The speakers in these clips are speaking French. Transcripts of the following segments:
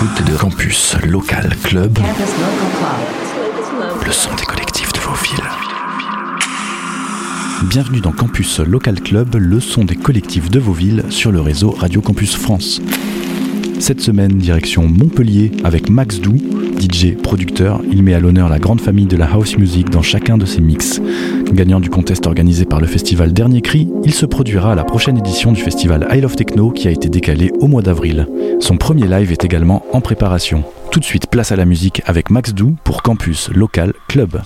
l'écoute de Campus Local Club, le son des collectifs de vos villes. Bienvenue dans Campus Local Club, le son des collectifs de vos villes sur le réseau Radio Campus France. Cette semaine, direction Montpellier avec Max Dou, DJ, producteur. Il met à l'honneur la grande famille de la house music dans chacun de ses mix. Gagnant du contest organisé par le festival Dernier Cri, il se produira à la prochaine édition du festival I Love Techno qui a été décalé au mois d'avril. Son premier live est également en préparation. Tout de suite, place à la musique avec Max Dou pour Campus Local Club.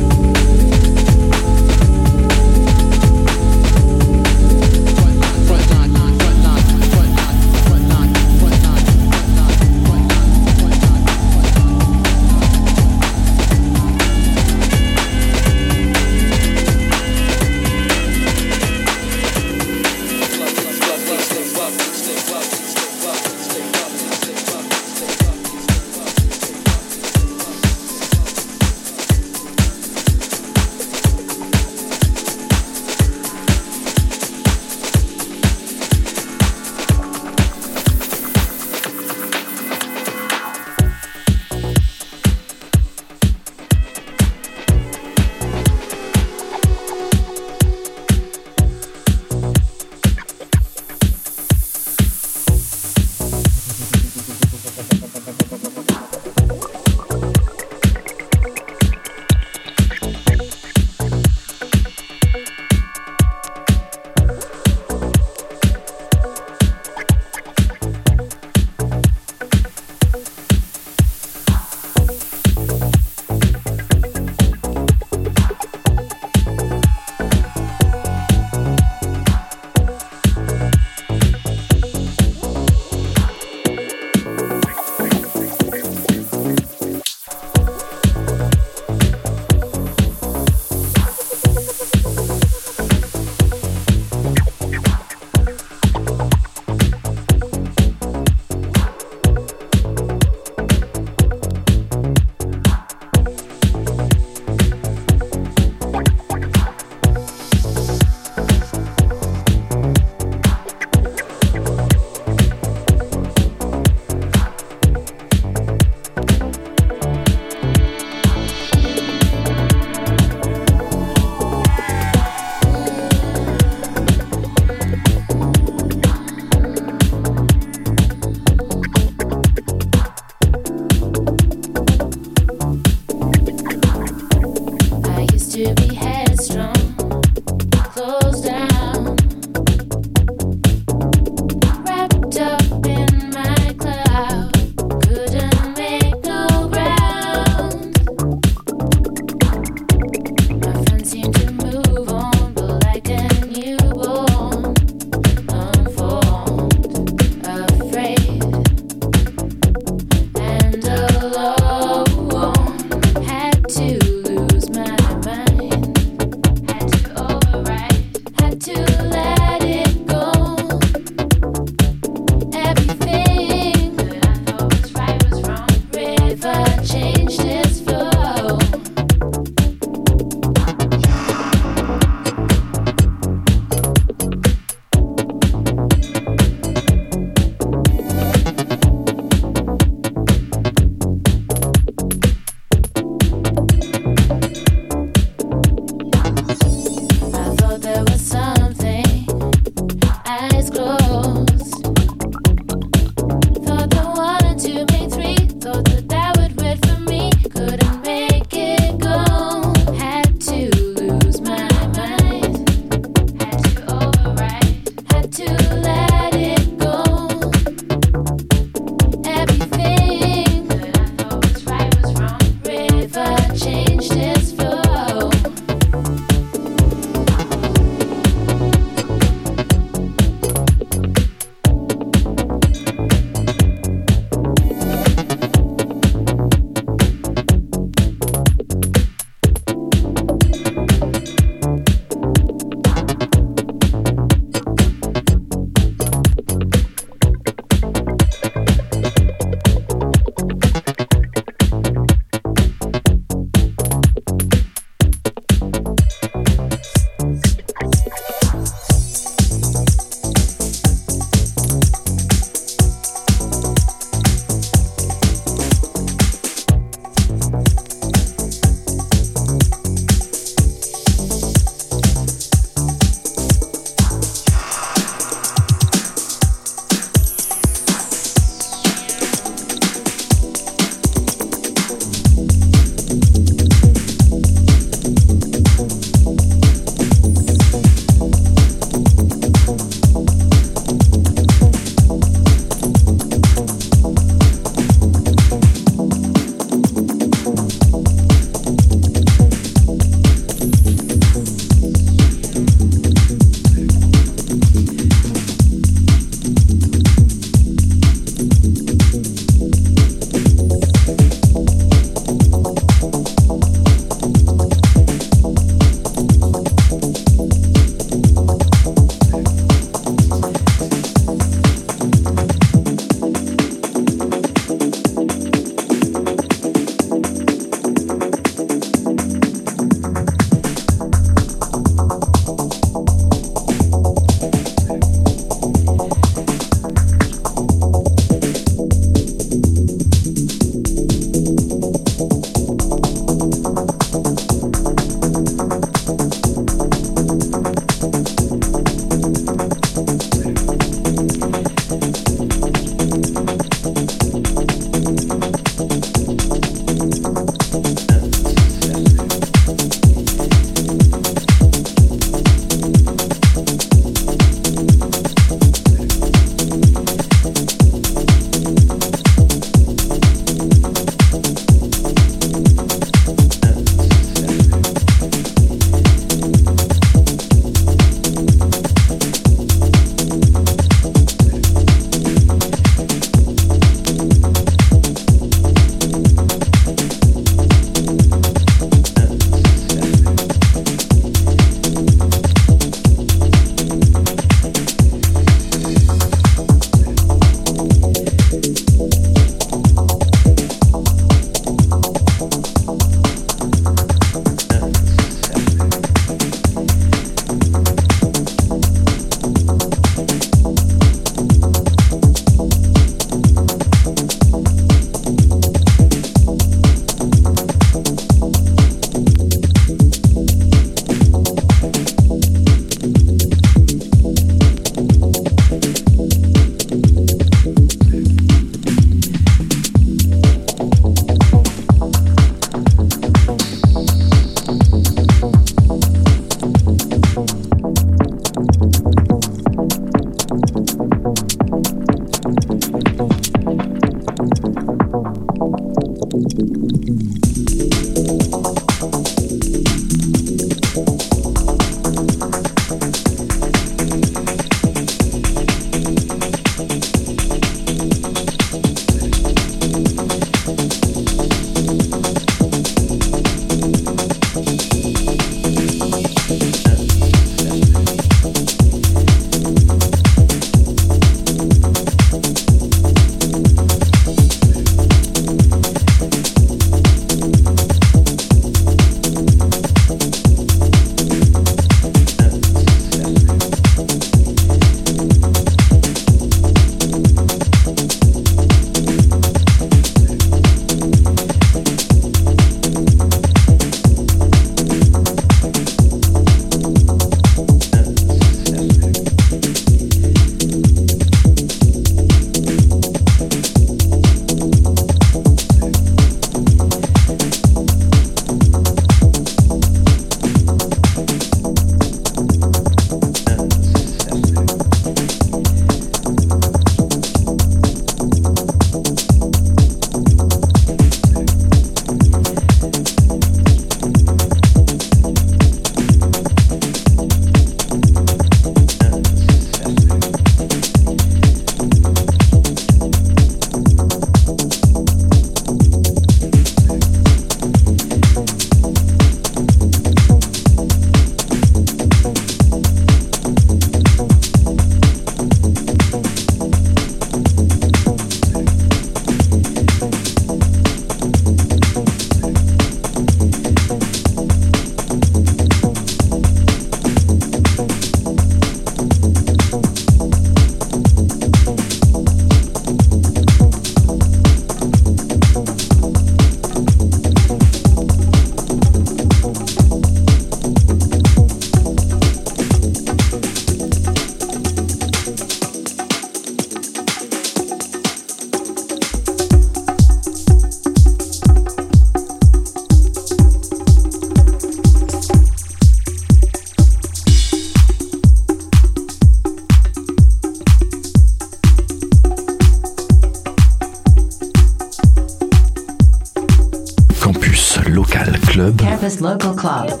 Club.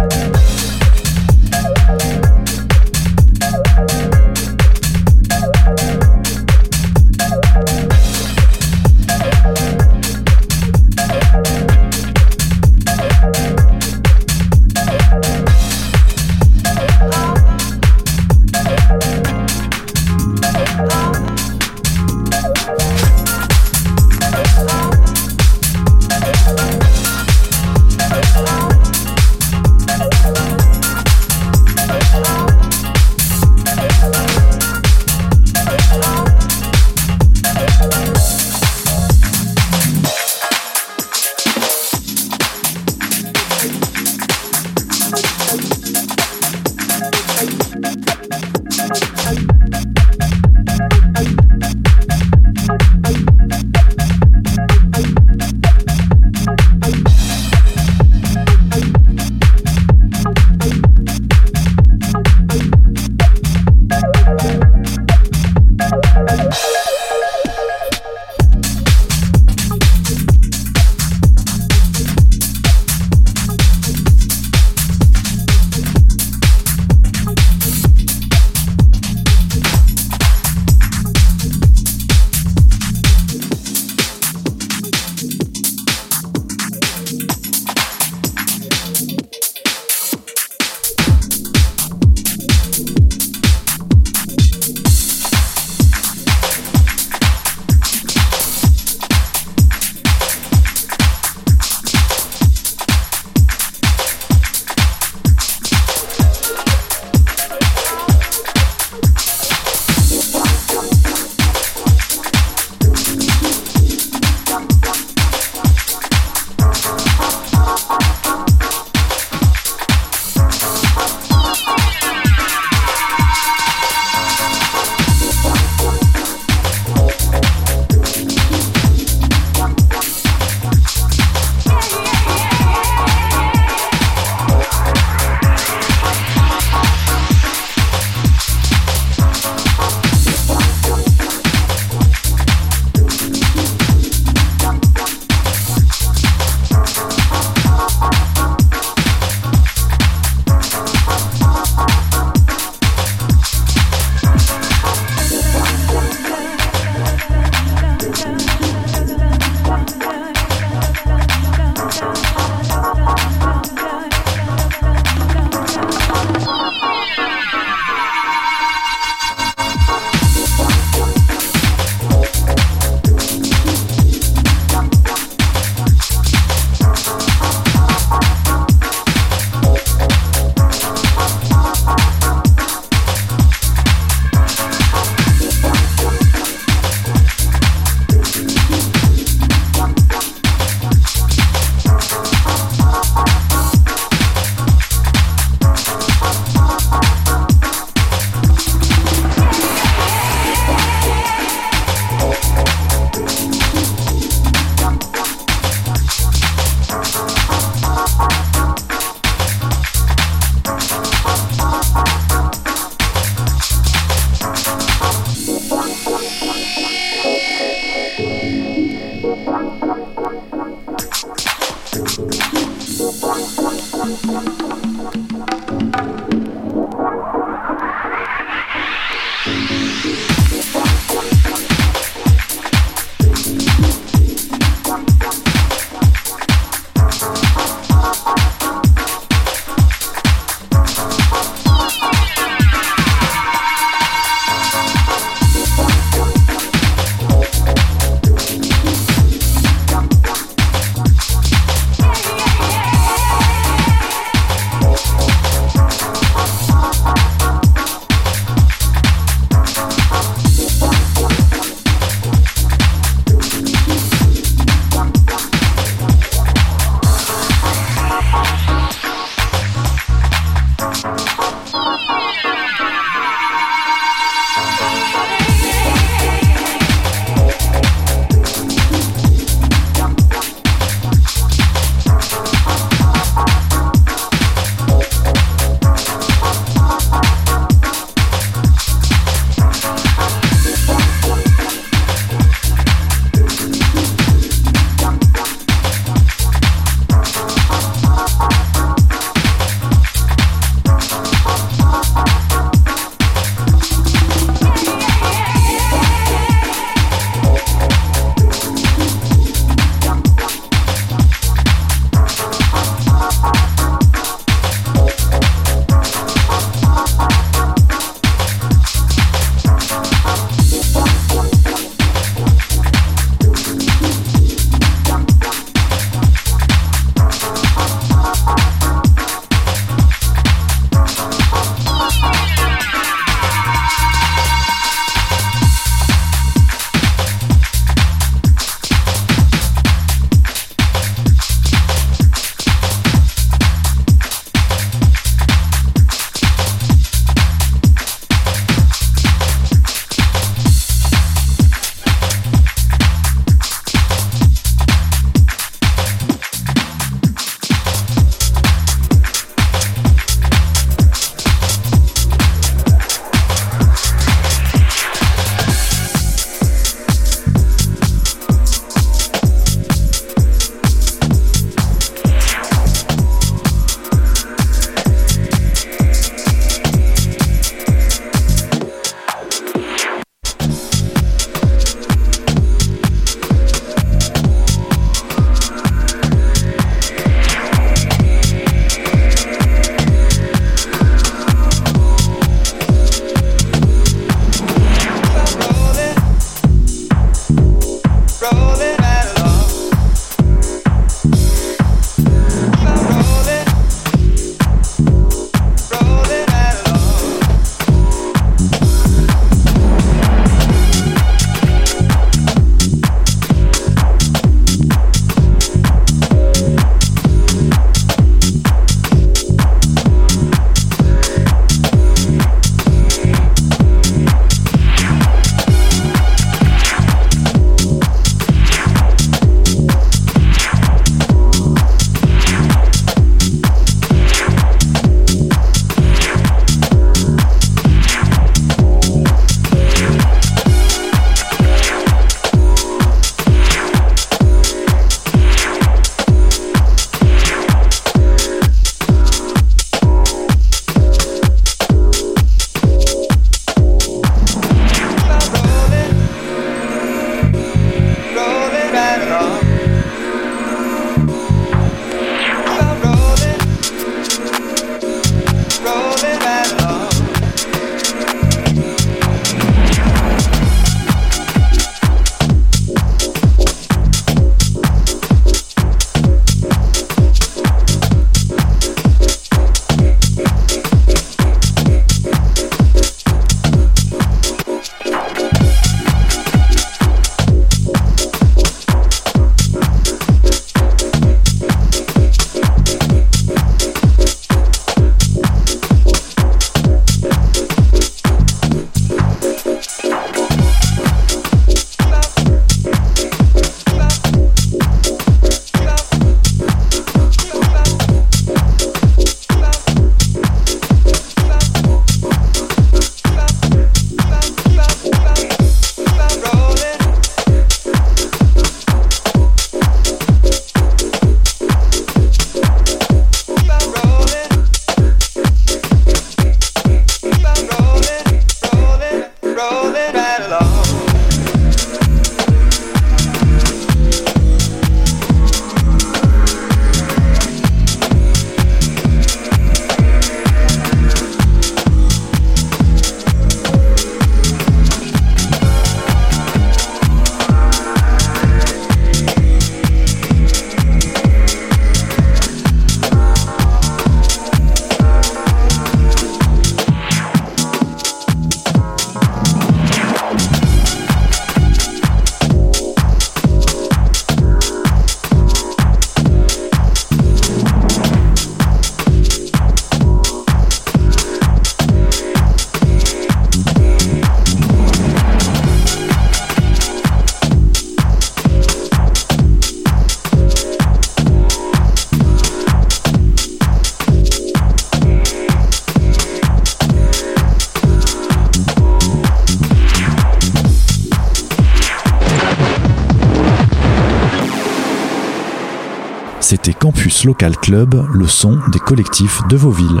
Local Club, le son des collectifs de vos villes.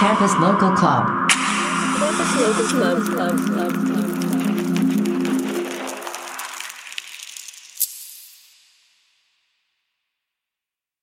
Campus Local Club. Campus Local Club, Club, Club.